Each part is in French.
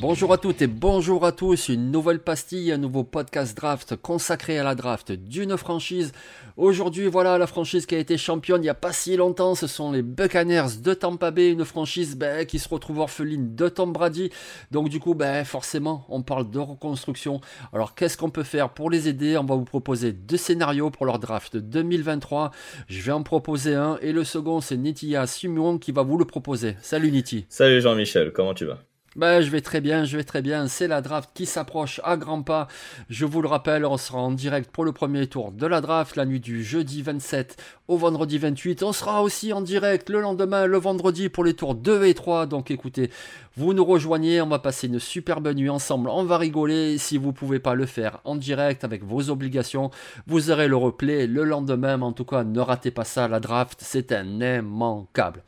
Bonjour à toutes et bonjour à tous, une nouvelle pastille, un nouveau podcast draft consacré à la draft d'une franchise. Aujourd'hui, voilà la franchise qui a été championne il n'y a pas si longtemps, ce sont les Buccaneers de Tampa Bay, une franchise ben, qui se retrouve orpheline de Tom Brady. Donc du coup, ben, forcément, on parle de reconstruction. Alors qu'est-ce qu'on peut faire pour les aider? On va vous proposer deux scénarios pour leur draft 2023. Je vais en proposer un et le second, c'est Nitia Simuon qui va vous le proposer. Salut Niti. Salut Jean-Michel, comment tu vas? Ben, je vais très bien, je vais très bien. C'est la draft qui s'approche à grands pas. Je vous le rappelle, on sera en direct pour le premier tour de la draft la nuit du jeudi 27 au vendredi 28. On sera aussi en direct le lendemain, le vendredi pour les tours 2 et 3. Donc écoutez, vous nous rejoignez, on va passer une superbe nuit ensemble. On va rigoler. Si vous ne pouvez pas le faire en direct avec vos obligations, vous aurez le replay le lendemain. en tout cas, ne ratez pas ça. La draft, c'est un immanquable.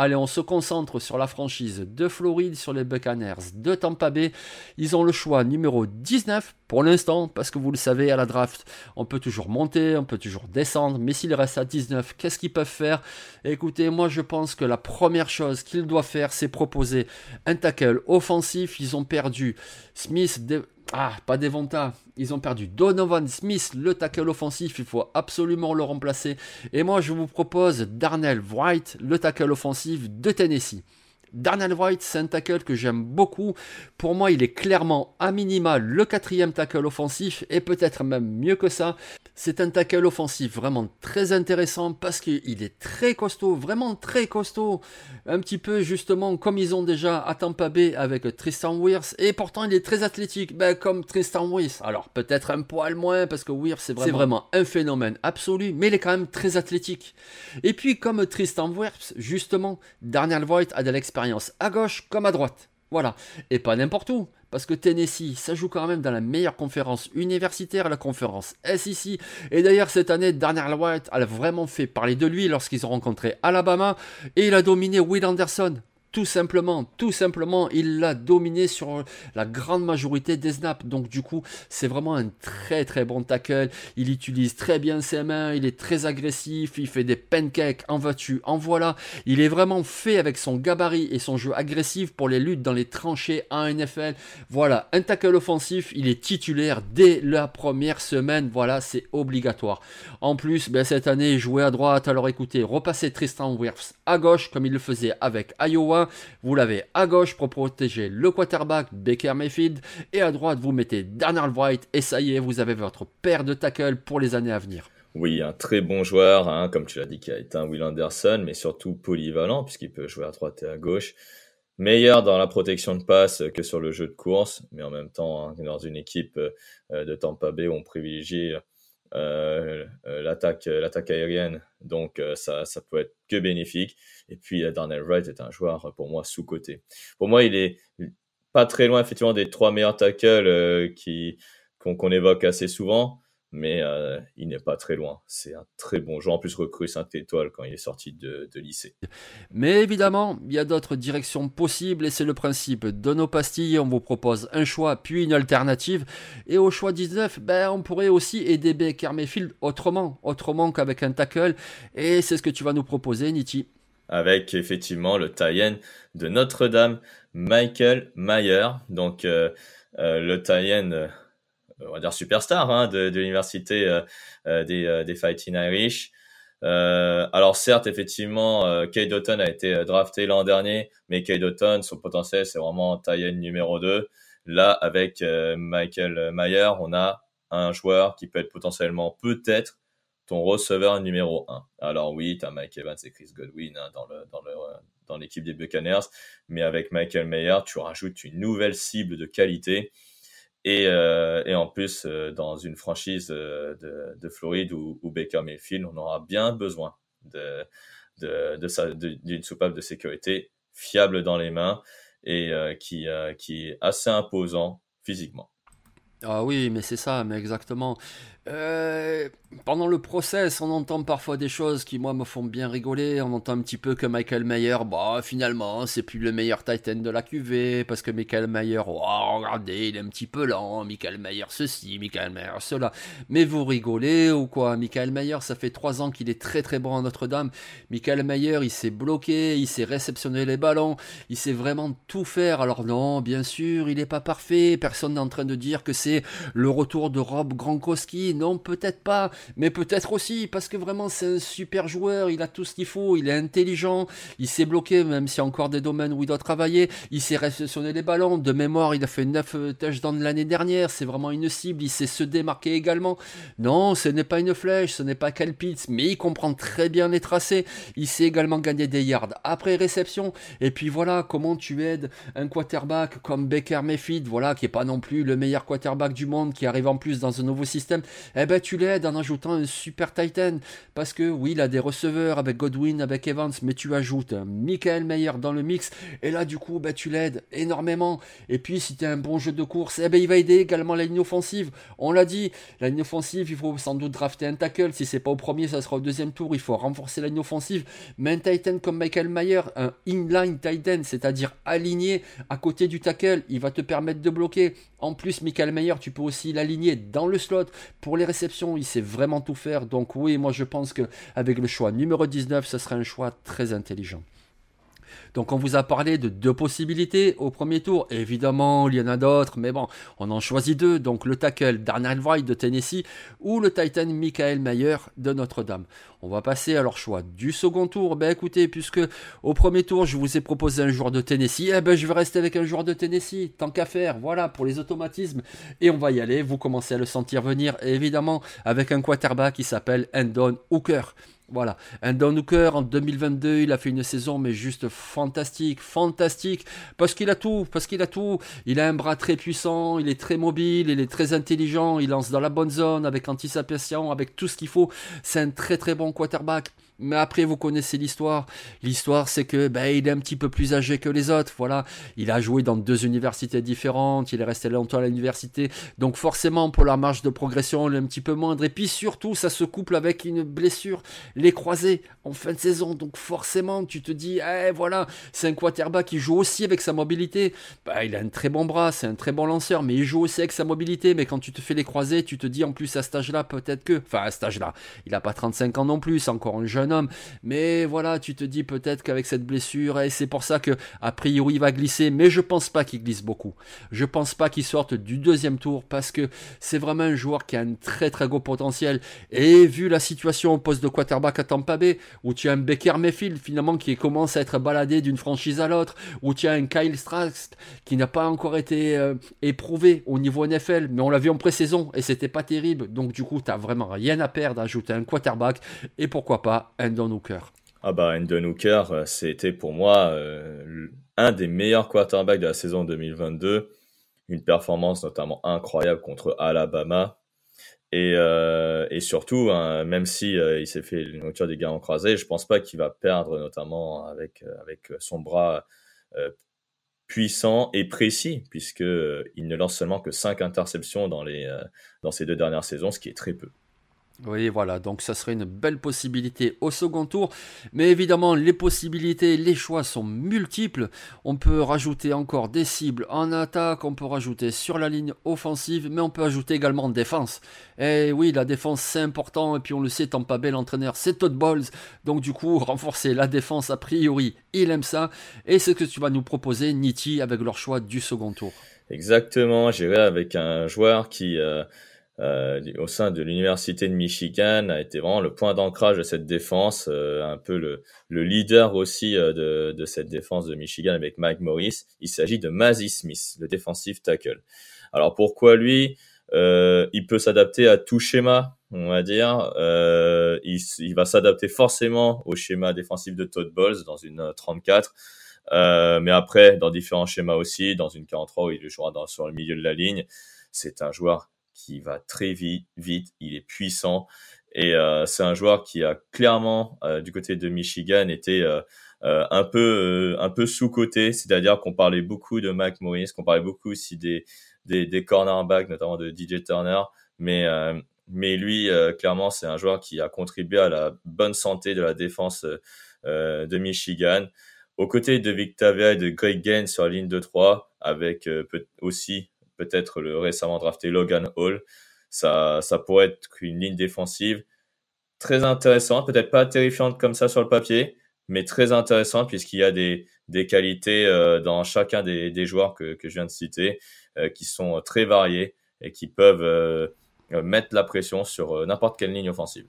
Allez, on se concentre sur la franchise de Floride, sur les Buccaneers de Tampa Bay. Ils ont le choix numéro 19 pour l'instant, parce que vous le savez, à la draft, on peut toujours monter, on peut toujours descendre, mais s'il reste à 19, qu'est-ce qu'ils peuvent faire? Écoutez, moi je pense que la première chose qu'ils doivent faire, c'est proposer un tackle offensif. Ils ont perdu Smith, ah, pas Devonta. Ils ont perdu Donovan Smith, le tackle offensif. Il faut absolument le remplacer. Et moi, je vous propose Darnell White, le tackle offensif de Tennessee. Darnell White, c'est un tackle que j'aime beaucoup. Pour moi, il est clairement à minima le quatrième tackle offensif et peut-être même mieux que ça. C'est un tackle offensif vraiment très intéressant parce qu'il est très costaud, vraiment très costaud. Un petit peu justement comme ils ont déjà à Tampa Bay avec Tristan Wirth et pourtant il est très athlétique, ben, comme Tristan Wirth. Alors peut-être un poil moins parce que Wirth c'est vraiment, vraiment, un phénomène absolu, mais il est quand même très athlétique. Et puis comme Tristan Wirth, justement, Darnell White a de l'expérience à gauche comme à droite. Voilà. Et pas n'importe où. Parce que Tennessee, ça joue quand même dans la meilleure conférence universitaire, la conférence SEC. Et d'ailleurs, cette année, Darnell White a vraiment fait parler de lui lorsqu'ils ont rencontré Alabama. Et il a dominé Will Anderson. Tout simplement, tout simplement, il l'a dominé sur la grande majorité des snaps. Donc du coup, c'est vraiment un très très bon tackle. Il utilise très bien ses mains, il est très agressif, il fait des pancakes, en vas-tu, en voilà. Il est vraiment fait avec son gabarit et son jeu agressif pour les luttes dans les tranchées en NFL. Voilà, un tackle offensif, il est titulaire dès la première semaine. Voilà, c'est obligatoire. En plus, ben, cette année, jouait à droite. Alors écoutez, repassez Tristan Wirfs à gauche comme il le faisait avec Iowa. Vous l'avez à gauche pour protéger le quarterback Baker Mayfield. Et à droite, vous mettez Darnell White. Et ça y est, vous avez votre paire de tackles pour les années à venir. Oui, un très bon joueur, hein, comme tu l'as dit, qui a été Will Anderson, mais surtout polyvalent, puisqu'il peut jouer à droite et à gauche. Meilleur dans la protection de passe que sur le jeu de course, mais en même temps, hein, dans une équipe euh, de Tampa Bay, on privilégie euh, euh, l'attaque l'attaque aérienne. Donc ça ça peut être que bénéfique. Et puis Darnell Wright est un joueur pour moi sous côté pour moi il est pas très loin effectivement des trois meilleurs tackles qui qu'on évoque assez souvent mais euh, il n'est pas très loin. C'est un très bon joueur, en plus recrue Sainte-Étoile quand il est sorti de, lycée. Mais évidemment, il y a d'autres directions possibles et c'est le principe de nos pastilles. On vous propose un choix puis une alternative. Et au choix 19, ben, on pourrait aussi aider Baker Mayfield autrement, autrement qu'avec un tackle. Et c'est ce que tu vas nous proposer, Niti. Avec effectivement le tie de Notre-Dame, Michael Mayer. Donc... Euh, le tie on va dire superstar hein, de, de l'université des, des Fighting Irish. Euh, alors certes, effectivement, euh, Kay Doughton a été drafté l'an dernier, mais Kay Doughton, son potentiel, c'est vraiment taille numéro 2. Là, avec Michael Mayer, on a un joueur qui peut être potentiellement peut-être ton receveur numéro 1. Alors oui, tu as Mike Evans et Chris Godwin hein, dans le dans le dans l'équipe des Buccaneers, mais avec Michael Mayer, tu rajoutes une nouvelle cible de qualité. Et, euh, et en plus, euh, dans une franchise euh, de, de Floride ou, Baker Mayfield, on aura bien besoin d'une soupape de sécurité fiable dans les mains et qui, qui est assez imposant physiquement. Ah oui, mais c'est ça, mais exactement. Euh, pendant le process, on entend parfois des choses qui, moi, me font bien rigoler. On entend un petit peu que Michael Mayer, bah, finalement, c'est plus le meilleur Titan de la QV, parce que Michael Mayer, oh, regardez, il est un petit peu lent. Michael Mayer ceci, Michael Mayer cela. Mais vous rigolez ou quoi? Michael Mayer, ça fait trois ans qu'il est très très bon à Notre-Dame. Michael Mayer, il s'est bloqué, il s'est réceptionné les ballons, il sait vraiment tout faire. Alors non, bien sûr, il n'est pas parfait. Personne n'est en train de dire que c'est le retour de Rob Gronkowski. Non, peut-être pas, mais peut-être aussi, parce que vraiment c'est un super joueur, il a tout ce qu'il faut, il est intelligent, il s'est bloqué, même s'il y a encore des domaines où il doit travailler, il sait réceptionner les ballons, de mémoire il a fait 9 euh, touchdowns l'année dernière, c'est vraiment une cible, il sait se démarquer également. Non, ce n'est pas une flèche, ce n'est pas Cal mais il comprend très bien les tracés, il sait également gagner des yards après réception, et puis voilà comment tu aides un quarterback comme Baker Mayfield, voilà, qui est pas non plus le meilleur quarterback du monde, qui arrive en plus dans un nouveau système, eh ben tu l'aides en ajoutant un super Titan. Parce que oui, il a des receveurs avec Godwin, avec Evans, mais tu ajoutes Michael Meyer dans le mix. Et là, du coup, ben, tu l'aides énormément. Et puis, si tu as un bon jeu de course, eh ben, il va aider également la ligne offensive. On l'a dit, la ligne offensive, il faut sans doute drafter un tackle. Si c'est pas au premier, ça sera au deuxième tour. Il faut renforcer la ligne offensive. Mais un Titan comme Michael Mayer, un inline Titan, c'est-à-dire aligné à côté du tackle, il va te permettre de bloquer. En plus, Michael Mayer, tu peux aussi l'aligner dans le slot pour les réceptions, il sait vraiment tout faire. Donc oui, moi je pense qu'avec le choix numéro 19, ce serait un choix très intelligent. Donc on vous a parlé de deux possibilités au premier tour. Évidemment, il y en a d'autres, mais bon, on en choisit deux. Donc le tackle Darnell Wright de Tennessee ou le Titan Michael Mayer de Notre-Dame. On va passer à leur choix du second tour. Ben écoutez, puisque au premier tour je vous ai proposé un joueur de Tennessee, eh ben je vais rester avec un joueur de Tennessee, tant qu'à faire, voilà, pour les automatismes. Et on va y aller, vous commencez à le sentir venir, évidemment, avec un quarterback qui s'appelle Endon Hooker. Voilà, un Don Hooker en 2022, il a fait une saison mais juste fantastique, fantastique, parce qu'il a tout, parce qu'il a tout. Il a un bras très puissant, il est très mobile, il est très intelligent, il lance dans la bonne zone avec anticipation, avec tout ce qu'il faut. C'est un très très bon quarterback. Mais après, vous connaissez l'histoire. L'histoire, c'est que ben, il est un petit peu plus âgé que les autres. Voilà, il a joué dans deux universités différentes. Il est resté longtemps à l'université. Donc forcément, pour la marge de progression, il est un petit peu moindre. Et puis surtout, ça se couple avec une blessure, les croisés en fin de saison. Donc forcément, tu te dis, eh, voilà, c'est un quarterback qui joue aussi avec sa mobilité. Ben, il a un très bon bras, c'est un très bon lanceur, mais il joue aussi avec sa mobilité. Mais quand tu te fais les croisés, tu te dis en plus à cet âge-là, peut-être que, enfin à cet âge-là, il n'a pas 35 ans non plus, encore un jeune homme. Mais voilà, tu te dis peut-être qu'avec cette blessure, et c'est pour ça que a priori il va glisser, mais je pense pas qu'il glisse beaucoup. Je pense pas qu'il sorte du deuxième tour parce que c'est vraiment un joueur qui a un très très gros potentiel. Et vu la situation au poste de quarterback à Tampa Bay, où tu as un Baker Mayfield finalement qui commence à être baladé d'une franchise à l'autre, où tu as un Kyle Strax qui n'a pas encore été euh, éprouvé au niveau NFL, mais on l'a vu en pré-saison et c'était pas terrible. Donc du coup, tu vraiment rien à perdre d'ajouter un quarterback et pourquoi pas un Hooker Ah bah Endon euh, c'était pour moi euh, un des meilleurs quarterbacks de la saison 2022. Une performance notamment incroyable contre Alabama. Et, euh, surtout, hein, même si il s'est fait une rupture des en croisés, je pense pas qu'il va perdre, notamment avec avec son bras puissant et précis, puisque il ne lance seulement que 5 interceptions dans les dans ces deux dernières saisons, ce qui est très peu. Oui, voilà, donc ça serait une belle possibilité au second tour. Mais évidemment, les possibilités, les choix sont multiples. On peut rajouter encore des cibles en attaque, on peut rajouter sur la ligne offensive, mais on peut ajouter également en défense. Et oui, la défense c'est important, et puis on le sait, pas bel l'entraîneur, c'est Todd Balls. Donc du coup, renforcer la défense, a priori, il aime ça. Et c'est ce que tu vas nous proposer, Nitti, avec leur choix du second tour. Exactement, j'irai avec un joueur qui, euh, euh, au sein de l'université de Michigan, a été vraiment le point d'ancrage de cette défense, euh, un peu le, le leader aussi euh, de, de, cette défense de Michigan avec Mike Morris. Il s'agit de Mazzy Smith, le defensive tackle. Alors pourquoi lui? Euh, Il peut s'adapter à tout schéma, on va dire. Euh, il, il, va s'adapter forcément au schéma défensif de Todd Bowles dans une 34. Euh, mais après, dans différents schémas aussi, dans une 43 où il jouera dans, sur le milieu de la ligne, c'est un joueur qui va très vite, vite, il est puissant. Et euh, c'est un joueur qui a clairement euh, du côté de Michigan été euh, euh, un peu un peu sous côté, c'est-à-dire qu'on parlait beaucoup de Mac Morris, qu'on parlait beaucoup aussi des des, des cornerbacks, notamment de DJ Turner, mais mais lui clairement c'est un joueur qui a contribué à la bonne santé de la défense de Michigan. Aux côtés de Victavia et de Greg Gaines sur la ligne de 3, avec aussi peut-être le récemment drafté Logan Hall. Ça, ça pourrait être une ligne défensive très intéressante, peut-être pas terrifiante comme ça sur le papier, mais très intéressante puisqu'il y a des, des qualités euh, dans chacun des, joueurs que, que je viens de citer euh, qui sont très variés et qui peuvent euh, mettre la pression sur n'importe quelle ligne offensive.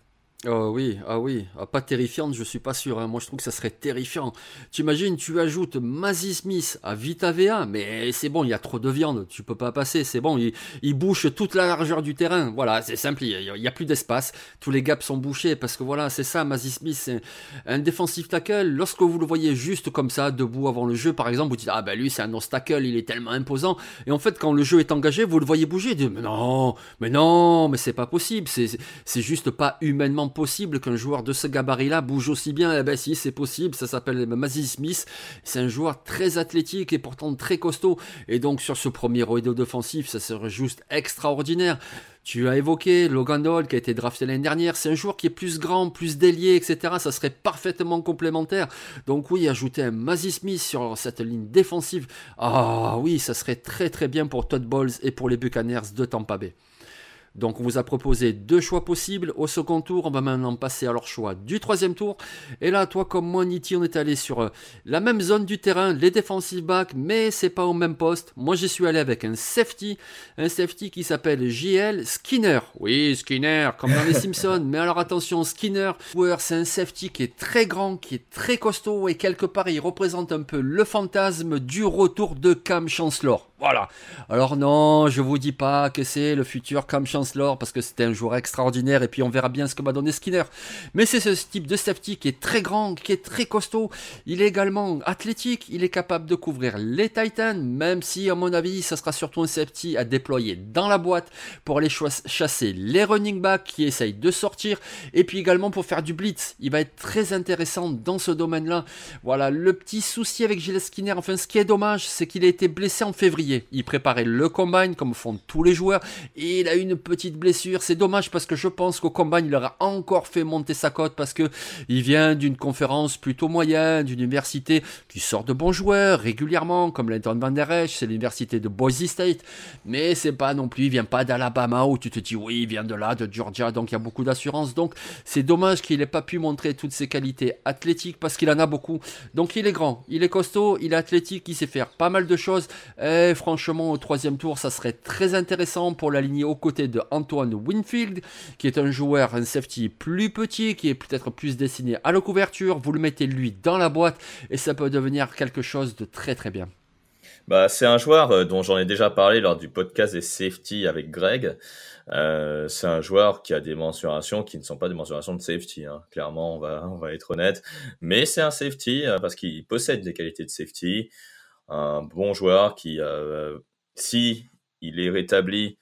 Oh oui, ah oui, ah, pas terrifiante, je suis pas sûr. Hein. Moi, je trouve que ça serait terrifiant. Tu imagines, tu ajoutes Mazzy Smith à Vita VA, mais c'est bon, il y a trop de viande, tu peux pas passer. C'est bon, il, il, bouche toute la largeur du terrain. Voilà, c'est simple, il y, a, plus d'espace. Tous les gaps sont bouchés parce que voilà, c'est ça, Mazzy Smith, c'est un défensif tackle. Lorsque vous le voyez juste comme ça, debout avant le jeu, par exemple, vous dites ah ben lui c'est un nose tackle, il est tellement imposant. Et en fait, quand le jeu est engagé, vous le voyez bouger, vous dites mais non, mais non, mais c'est pas possible, c'est juste pas humainement possible qu'un joueur de ce gabarit-là bouge aussi bien Eh ben si, c'est possible, ça s'appelle Mazzy Smith. C'est un joueur très athlétique et pourtant très costaud. Et donc sur ce premier rodeo défensif, ça serait juste extraordinaire. Tu as évoqué Logan Hall qui a été drafté l'année dernière. C'est un joueur qui est plus grand, plus délié, etc. Ça serait parfaitement complémentaire. Donc oui, ajouter un Mazzy Smith sur cette ligne défensive. Ah oui, ça serait très très bien pour Todd Bowles et pour les Buccaneers de Tampa Bay. Donc on vous a proposé deux choix possibles au second tour. On va maintenant passer à leur choix du troisième tour. Et là, toi comme moi, Niti, on est allé sur euh, la même zone du terrain, les defensive backs, mais c'est pas au même poste. Moi, j'y suis allé avec un safety, un safety qui s'appelle JL Skinner. Oui, Skinner, comme dans les Simpsons. Mais alors attention, Skinner, c'est un safety qui est très grand, qui est très costaud et quelque part, il représente un peu le fantasme du retour de Cam Chancellor. Voilà. Alors non, je vous dis pas que c'est le futur Cam Chancellor parce que c'était un joueur extraordinaire et puis on verra bien ce que va donner Skinner. Mais c'est ce type de safety qui est très grand, qui est très costaud. Il est également athlétique, il est capable de couvrir les Titans, même si à mon avis, ça sera surtout un safety à déployer dans la boîte pour aller chasser les running backs qui essayent de sortir et puis également pour faire du blitz. Il va être très intéressant dans ce domaine-là. Voilà, le petit souci avec Gilles Skinner, enfin ce qui est dommage, c'est qu'il a été blessé en février il préparait le combine comme font tous les joueurs et il a une petite blessure. C'est dommage parce que je pense qu'au combine il aura encore fait monter sa cote parce que il vient d'une conférence plutôt moyenne, d'une université qui sort de bons joueurs régulièrement comme Linton Van Der Esch, c'est l'université de Boise State. Mais c'est pas non plus, il vient pas d'Alabama où tu te dis oui, il vient de là, de Georgia, donc il y a beaucoup d'assurance. Donc c'est dommage qu'il n'ait pas pu montrer toutes ses qualités athlétiques parce qu'il en a beaucoup. Donc il est grand, il est costaud, il est athlétique, il sait faire pas mal de choses. Et franchement, au troisième tour, ça serait très intéressant pour l'aligner aux côtés de Antoine Winfield, qui est un joueur, un safety plus petit, qui est peut-être plus destiné à la couverture. Vous le mettez lui dans la boîte et ça peut devenir quelque chose de très très bien. Bah, c'est un joueur euh, dont j'en ai déjà parlé lors du podcast des safety avec Greg. Euh, c'est un joueur qui a des mensurations qui ne sont pas des mensurations de safety. Hein. Clairement, on va, on va être honnête. Mais c'est un safety euh, parce qu'il possède des qualités de safety un bon joueur qui, euh, si il est rétabli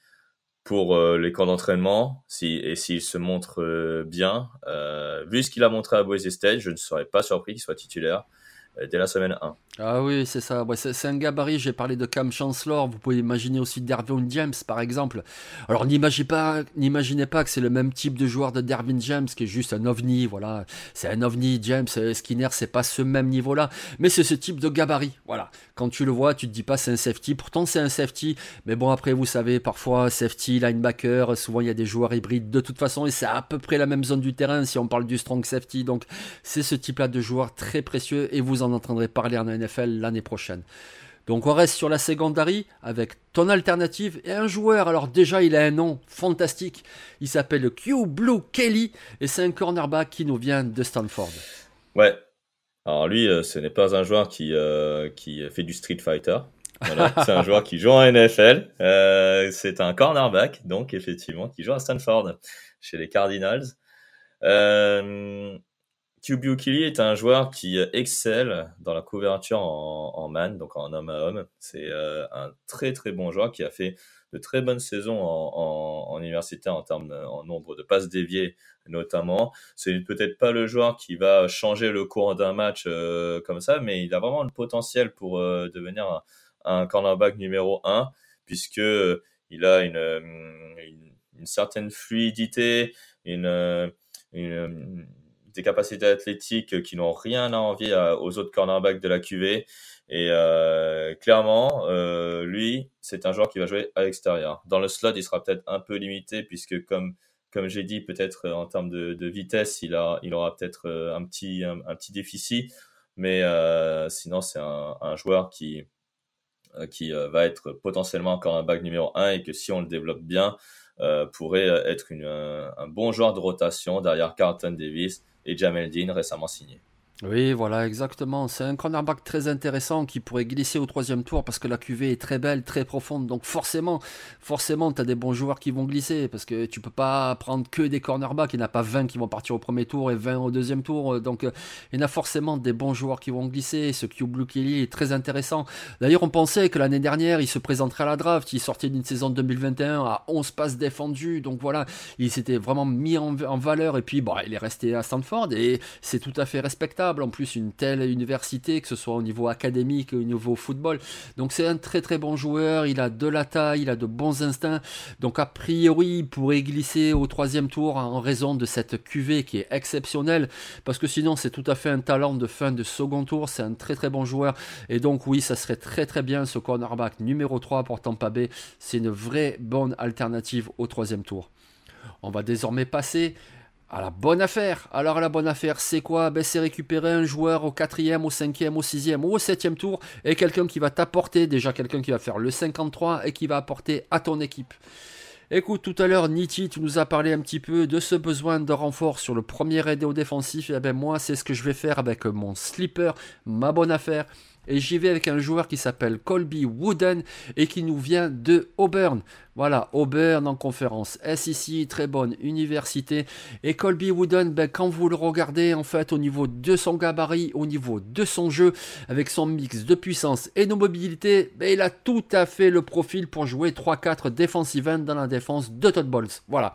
pour euh, les camps d'entraînement, si, et s'il se montre euh, bien, vu ce qu'il a montré à Boise State, je ne serais pas surpris qu'il soit titulaire dès la semaine 1. Ah oui, c'est ça. c'est un gabarit. J'ai parlé de Cam Chancellor. Vous pouvez imaginer aussi Dervin James, par exemple. Alors, n'imaginez pas, pas que c'est le même type de joueur de Dervin James, qui est juste un ovni. Voilà. C'est un ovni. James Skinner, c'est pas ce même niveau-là. Mais c'est ce type de gabarit. Voilà. Quand tu le vois, tu te dis pas c'est un safety. Pourtant, c'est un safety. Mais bon, après, vous savez, parfois, safety, linebacker, souvent, il y a des joueurs hybrides de toute façon. Et c'est à peu près la même zone du terrain si on parle du strong safety. Donc, c'est ce type-là de joueur très précieux. Et vous en entendrez parler en NFL l'année prochaine. Donc on reste sur la secondary avec ton alternative et un joueur. Alors déjà il a un nom fantastique. Il s'appelle Q Blue Kelly et c'est un cornerback qui nous vient de Stanford. Ouais. Alors lui, euh, ce n'est pas un joueur qui, euh, qui fait du Street Fighter. c'est un joueur qui joue en NFL. Euh, c'est un cornerback, donc effectivement, qui joue à Stanford, chez les Cardinals. Euh, Killy est un joueur qui excelle dans la couverture en, man, donc en homme à homme. C'est euh, un très très bon joueur qui a fait de très bonnes saisons en, en, université en termes en nombre de passes déviées notamment. C'est peut-être pas le joueur qui va changer le cours d'un match euh, comme ça, mais il a vraiment le potentiel pour euh, devenir un, cornerback numéro 1 puisque il a une, certaine fluidité, une des capacités athlétiques qui n'ont rien à envier aux autres cornerbacks de la QV. Et euh, clairement, euh, lui, c'est un joueur qui va jouer à l'extérieur. Dans le slot, il sera peut-être un peu limité puisque, comme j'ai dit, peut-être en termes de, vitesse, il aura peut-être euh, un petit un, petit déficit. Mais euh, sinon, c'est un, joueur qui va être potentiellement encore un back numéro 1 et que si on le développe bien, pourrait être un bon joueur de rotation derrière Carlton Davis et Jamel Dean récemment signé. Oui, voilà, exactement. C'est un cornerback très intéressant qui pourrait glisser au troisième tour parce que la QV est très belle, très profonde. Donc forcément, forcément, tu des bons joueurs qui vont glisser parce que tu peux pas prendre que des cornerbacks. Il n'y en a pas 20 qui vont partir au premier tour et 20 au deuxième tour. Donc il y en a forcément des bons joueurs qui vont glisser. Ce Q Blue Kelly est très intéressant. D'ailleurs, on pensait que l'année dernière, il se présenterait à la draft. Il sortait d'une saison 2021 à 11 passes défendues. Donc voilà, il s'était vraiment mis en, valeur et puis bon, il est resté à Stanford et c'est tout à fait respectable en plus une telle université, que ce soit au niveau académique au niveau football. Donc c'est un très très bon joueur, il a de la taille, il a de bons instincts. Donc a priori, il pourrait glisser au troisième tour en raison de cette QV qui est exceptionnelle, parce que sinon c'est tout à fait un talent de fin de second tour, c'est un très très bon joueur. Et donc oui, ça serait très très bien ce cornerback numéro 3 pour Tampa Bay. C'est une vraie bonne alternative au troisième tour. On va désormais passer à la bonne affaire. Alors la bonne affaire, c'est quoi? Ben, C'est récupérer un joueur au quatrième, au cinquième, au sixième ou au septième tour et quelqu'un qui va t'apporter, déjà quelqu'un qui va faire le 53 et qui va apporter à ton équipe. Écoute, tout à l'heure, Niti, tu nous as parlé un petit peu de ce besoin de renfort sur le premier aide au défensif. Et eh ben moi, c'est ce que je vais faire avec mon slipper, ma bonne affaire. Et j'y vais avec un joueur qui s'appelle Colby Wooden et qui nous vient de Auburn. Voilà, Auburn en conférence SEC, très bonne université. Et Colby Wooden, ben, quand vous le regardez, en fait, au niveau de son gabarit, au niveau de son jeu, avec son mix de puissance et de mobilité, ben, il a tout à fait le profil pour jouer 3-4 defensive end dans la défense de Todd Bowles. Voilà.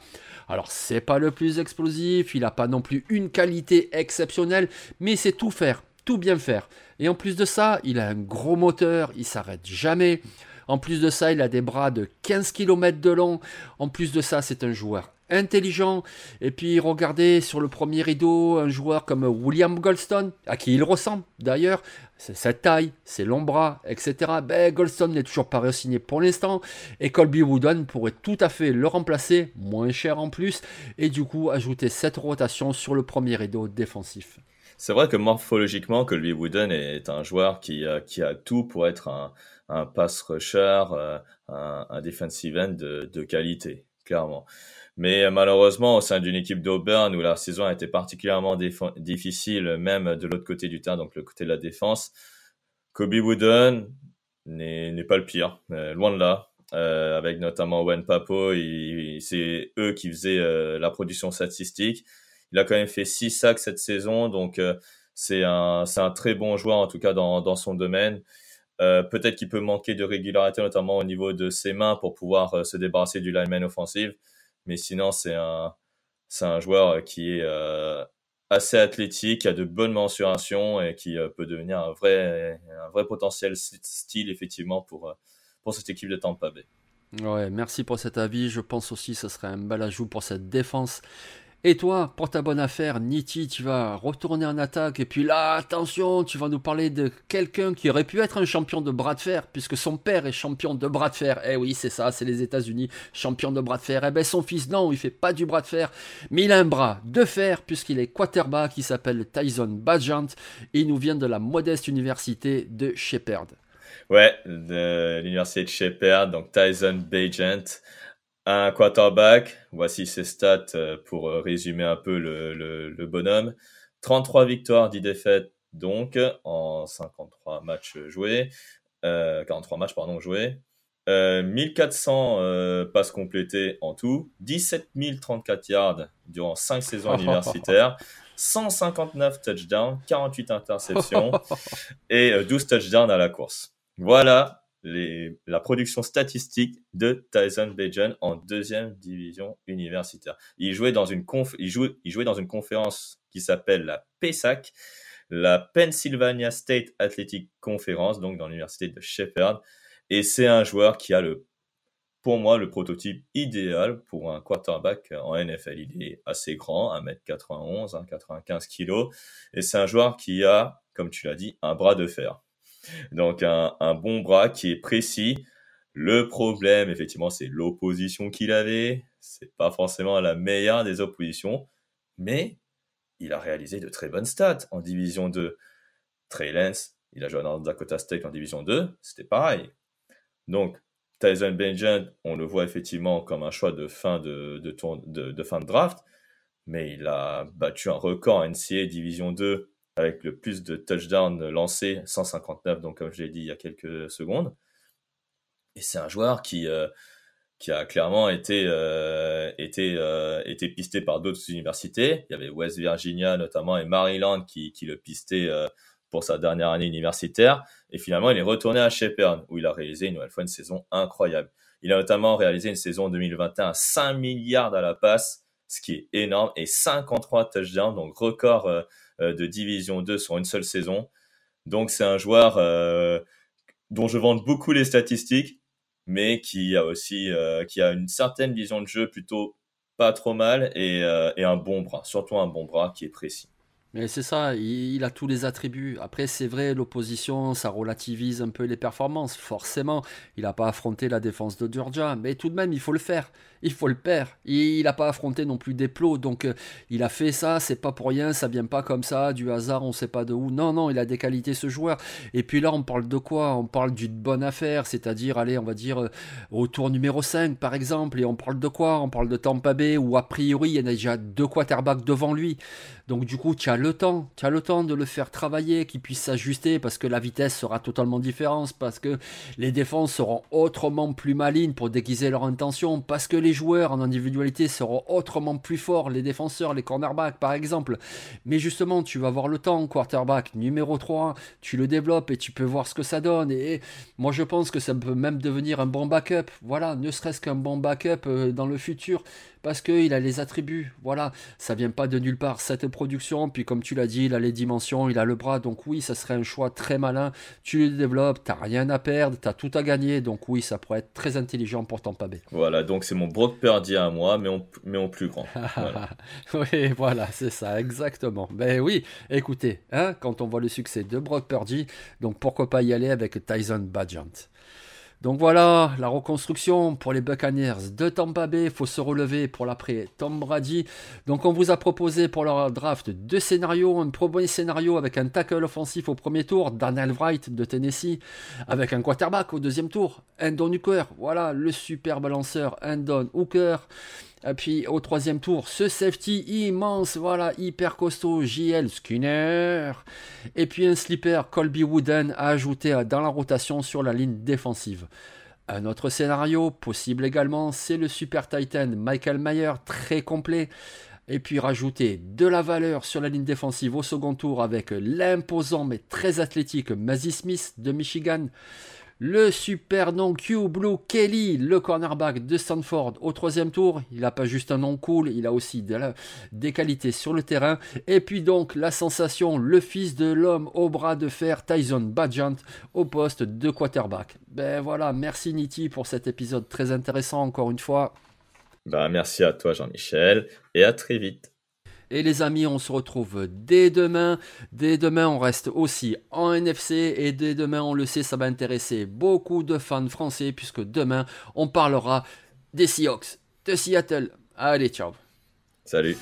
Alors, c'est pas le plus explosif, il n'a pas non plus une qualité exceptionnelle, mais c'est tout faire tout bien faire. Et en plus de ça, il a un gros moteur, il s'arrête jamais. En plus de ça, il a des bras de 15 km de long. En plus de ça, c'est un joueur intelligent. Et puis regardez sur le premier rideau un joueur comme William Goldstone, à qui il ressemble d'ailleurs. C'est sa taille, ses longs bras, etc. Ben, Goldstone n'est toujours pas re-signé pour l'instant. Et Colby Wooden pourrait tout à fait le remplacer, moins cher en plus. Et du coup ajouter cette rotation sur le premier rideau défensif. C'est vrai que morphologiquement, Colby Wooden est un joueur qui, euh, qui a tout pour être un, un pass rusher, euh, un, un defensive end de, de qualité, clairement. Mais euh, malheureusement, au sein d'une équipe d'Auburn où la saison a été particulièrement difficile, même de l'autre côté du terrain, donc le côté de la défense, Kobe Wooden n'est pas le pire, loin de là. Euh, avec notamment Wen Papo, c'est eux qui faisaient la production statistique. Il a quand même fait 6 sacs cette saison, donc euh, c'est un, un très bon joueur en tout cas dans, son domaine. Euh, peut-être qu'il peut manquer de régularité, notamment au niveau de ses mains, pour pouvoir euh, se débarrasser du lineman offensif. Mais sinon, c'est un, joueur qui est assez athlétique, a de bonnes mensurations et qui peut devenir un vrai, un vrai potentiel style, effectivement, pour, pour cette équipe de Tampa Bay. Ouais, merci pour cet avis. Je pense aussi que ce serait un bel ajout pour cette défense et toi, pour ta bonne affaire, Niti, tu vas retourner en attaque. Et puis là, attention, tu vas nous parler de quelqu'un qui aurait pu être un champion de bras de fer, puisque son père est champion de bras de fer. Eh oui, c'est ça, c'est les États-Unis, champion de bras de fer. Eh ben, son fils, non, il fait pas du bras de fer, mais il a un bras de fer, puisqu'il est quarterback, qui s'appelle Tyson Badgant. Et il nous vient de la modeste université de Shepherd. Ouais, de l'université de Shepherd, donc Tyson Bagent, un quarterback. Voici ses stats euh, pour euh, résumer un peu le, le, le bonhomme. 33 victoires, 10 défaites, donc en 53 matchs joués, euh, 43 matchs pardon joués. Euh, 1400 euh, passes complétées en tout, 17 034 yards durant 5 saisons universitaires, 159 touchdowns, 48 interceptions et 12 touchdowns à la course. Voilà les, la production statistique de Tyson Bajan en deuxième division universitaire. Il jouait dans une conf, il jouait, il jouait dans une conférence qui s'appelle la PESAC, la Pennsylvania State Athletic Conference, donc dans l'université de Shepherd. Et c'est un joueur qui a le, pour moi, le prototype idéal pour un quarterback en NFL. Il est assez grand, 1m91, 1,95 kg. Et c'est un joueur qui a, comme tu l'as dit, un bras de fer. Donc un, bon bras qui est précis. Le problème, effectivement, c'est l'opposition qu'il avait. C'est pas forcément la meilleure des oppositions, mais il a réalisé de très bonnes stats en division 2. Trey Lance, il a joué dans Dakota State en division 2, c'était pareil. Donc, Tyson Benjamin, on le voit effectivement comme un choix de fin de, de, fin de draft, mais il a battu un record en NCAA division 2 avec le plus de touchdowns lancés, 159, donc comme je l'ai dit il y a quelques secondes. Et c'est un joueur qui, euh, a clairement été, euh, euh, été pisté par d'autres universités. Il y avait West Virginia notamment et Maryland qui, le pistaient euh, pour sa dernière année universitaire. Et finalement, il est retourné à Shepherd où il a réalisé une nouvelle fois une saison incroyable. Il a notamment réalisé une saison 2021 à 5 milliards à la passe, ce qui est énorme, et 53 touchdowns, donc record de Division 2 sur une seule saison. Donc c'est un joueur euh, dont je vante beaucoup les statistiques, mais qui a aussi euh, qui a une certaine vision de jeu plutôt pas trop mal et, euh, et un bon bras, surtout un bon bras qui est précis. Mais c'est ça, il, a tous les attributs. Après, c'est vrai, l'opposition, ça relativise un peu les performances. Forcément, il n'a pas affronté la défense de Georgia, mais tout de même, il faut le faire. Il faut le faire. Il n'a pas affronté non plus des plots, donc euh, il a fait ça, c'est pas pour rien, ça vient pas comme ça, du hasard, on sait pas de où. Non, non, il a des qualités, ce joueur. Et puis là, on parle de quoi? On parle d'une bonne affaire, c'est-à-dire, allez, on va dire, euh, au tour numéro 5, par exemple. Et on parle de quoi? On parle de Tampa Bay, où a priori, il y en a déjà deux quarterbacks devant lui. Donc du coup, tu as le temps, tu as le temps de le faire travailler, qu'il puisse s'ajuster parce que la vitesse sera totalement différente, parce que les défenses seront autrement plus malines pour déguiser leur intention, parce que les joueurs en individualité seront autrement plus forts, les défenseurs, les cornerbacks par exemple. Mais justement, tu vas avoir le temps, quarterback numéro 3, tu le développes et tu peux voir ce que ça donne. Et moi, je pense que ça peut même devenir un bon backup. Voilà, ne serait-ce qu'un bon backup dans le futur parce qu'il a les attributs. Voilà, ça vient pas de nulle part. Cette production, puis comme tu l'as dit, il a les dimensions, il a le bras, donc oui, ça serait un choix très malin. Tu le développes, t'as rien à perdre, t'as tout à gagner, donc oui, ça pourrait être très intelligent pour Tampa Bay. Voilà, donc c'est mon Brock Purdy à moi, mais en, mais en plus grand. Voilà. oui, voilà, c'est ça, exactement. Ben oui, écoutez, hein, quand on voit le succès de Brock Purdy, donc pourquoi pas y aller avec Tyson Badgant. Donc voilà, la reconstruction pour les Buccaneers de Tampa Bay, faut se relever pour l'après Tom Brady. Donc on vous a proposé pour leur draft deux scénarios, un premier scénario avec un tackle offensif au premier tour, Daniel Wright de Tennessee, avec un quarterback au deuxième tour, Endon Hooker, voilà le superbe lanceur Endon Hooker. Et puis au troisième tour, ce safety immense, voilà, hyper costaud, JL Skinner. Et puis un slipper Colby Wooden à ajouter dans la rotation sur la ligne défensive. Un autre scénario possible également, c'est le Super Titan Michael Mayer, très complet. Et puis rajouter de la valeur sur la ligne défensive au second tour avec l'imposant mais très athlétique Mazzy Smith de Michigan. Le super nom Q Blue Kelly, le cornerback de Stanford au troisième tour. Il n'a pas juste un nom cool, il a aussi des qualités sur le terrain. Et puis donc la sensation, le fils de l'homme au bras de fer, Tyson Badgant, au poste de quarterback. Ben voilà, merci Niti pour cet épisode très intéressant encore une fois. Ben, merci à toi Jean-Michel et à très vite. Et les amis, on se retrouve dès demain. Dès demain, on reste aussi en NFC. Et dès demain, on le sait, ça va intéresser beaucoup de fans français. Puisque demain, on parlera des Seahawks de Seattle. Allez, ciao. Salut.